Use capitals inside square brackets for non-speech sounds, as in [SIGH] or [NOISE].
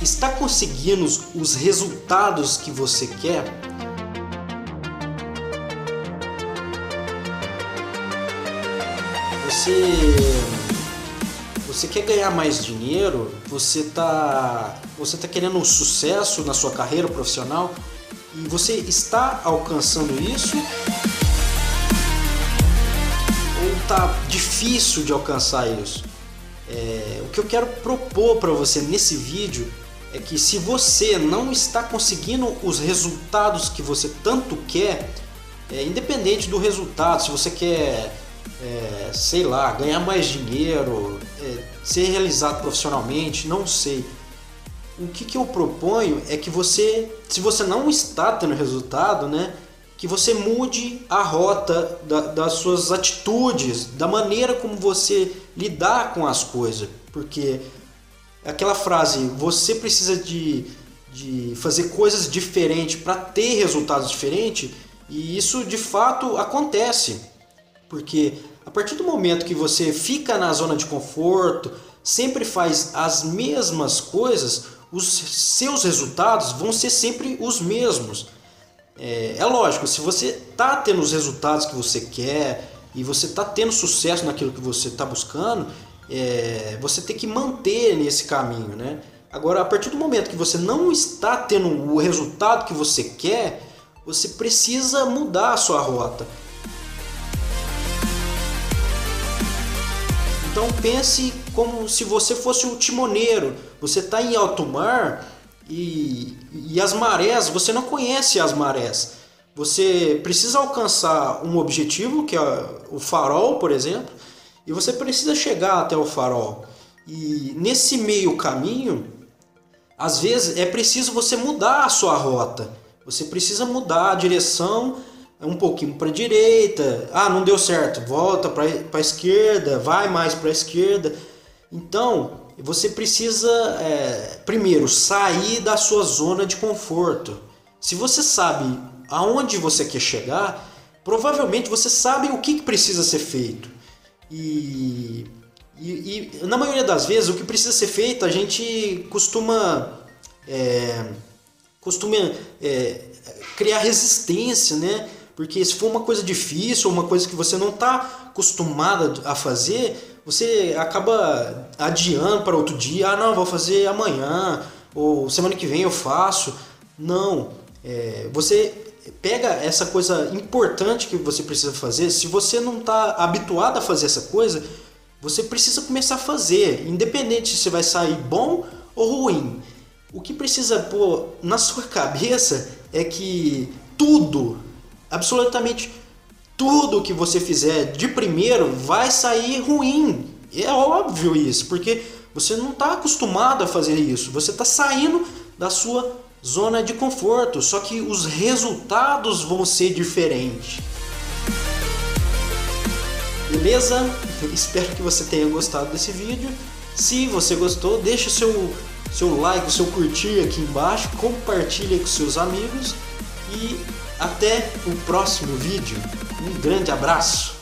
está conseguindo os resultados que você quer? Você você quer ganhar mais dinheiro? Você tá você tá querendo um sucesso na sua carreira profissional? E você está alcançando isso? Ou tá difícil de alcançar isso? É, o que eu quero propor para você nesse vídeo é que se você não está conseguindo os resultados que você tanto quer, é, independente do resultado, se você quer, é, sei lá, ganhar mais dinheiro, é, ser realizado profissionalmente, não sei. O que, que eu proponho é que você, se você não está tendo resultado, né, que você mude a rota da, das suas atitudes, da maneira como você lidar com as coisas, porque aquela frase, você precisa de, de fazer coisas diferentes para ter resultados diferentes, e isso de fato acontece. Porque a partir do momento que você fica na zona de conforto, sempre faz as mesmas coisas, os seus resultados vão ser sempre os mesmos. É, é lógico, se você está tendo os resultados que você quer e você está tendo sucesso naquilo que você está buscando, é, você tem que manter nesse caminho, né? Agora, a partir do momento que você não está tendo o resultado que você quer, você precisa mudar a sua rota. Então pense como se você fosse o timoneiro. Você está em alto mar e, e as marés, você não conhece as marés. Você precisa alcançar um objetivo, que é o farol, por exemplo, e você precisa chegar até o farol. E nesse meio caminho, às vezes é preciso você mudar a sua rota. Você precisa mudar a direção um pouquinho para a direita. Ah, não deu certo, volta para a esquerda, vai mais para a esquerda. Então, você precisa é, primeiro sair da sua zona de conforto. Se você sabe aonde você quer chegar, provavelmente você sabe o que precisa ser feito. E, e, e, na maioria das vezes o que precisa ser feito a gente costuma é, costuma é, criar resistência, né? Porque se for uma coisa difícil, uma coisa que você não está acostumada a fazer, você acaba adiando para outro dia. Ah, não, vou fazer amanhã ou semana que vem eu faço. Não, é, você pega essa coisa importante que você precisa fazer, se você não está habituado a fazer essa coisa, você precisa começar a fazer, independente se vai sair bom ou ruim. O que precisa pôr na sua [LAUGHS] cabeça é que tudo, absolutamente tudo que você fizer de primeiro vai sair ruim. É óbvio isso, porque você não está acostumado a fazer isso. Você está saindo da sua zona de conforto, só que os resultados vão ser diferentes. Beleza? [LAUGHS] Espero que você tenha gostado desse vídeo. Se você gostou, deixa seu, seu like, seu curtir aqui embaixo, compartilhe com seus amigos e até o próximo vídeo. Um grande abraço!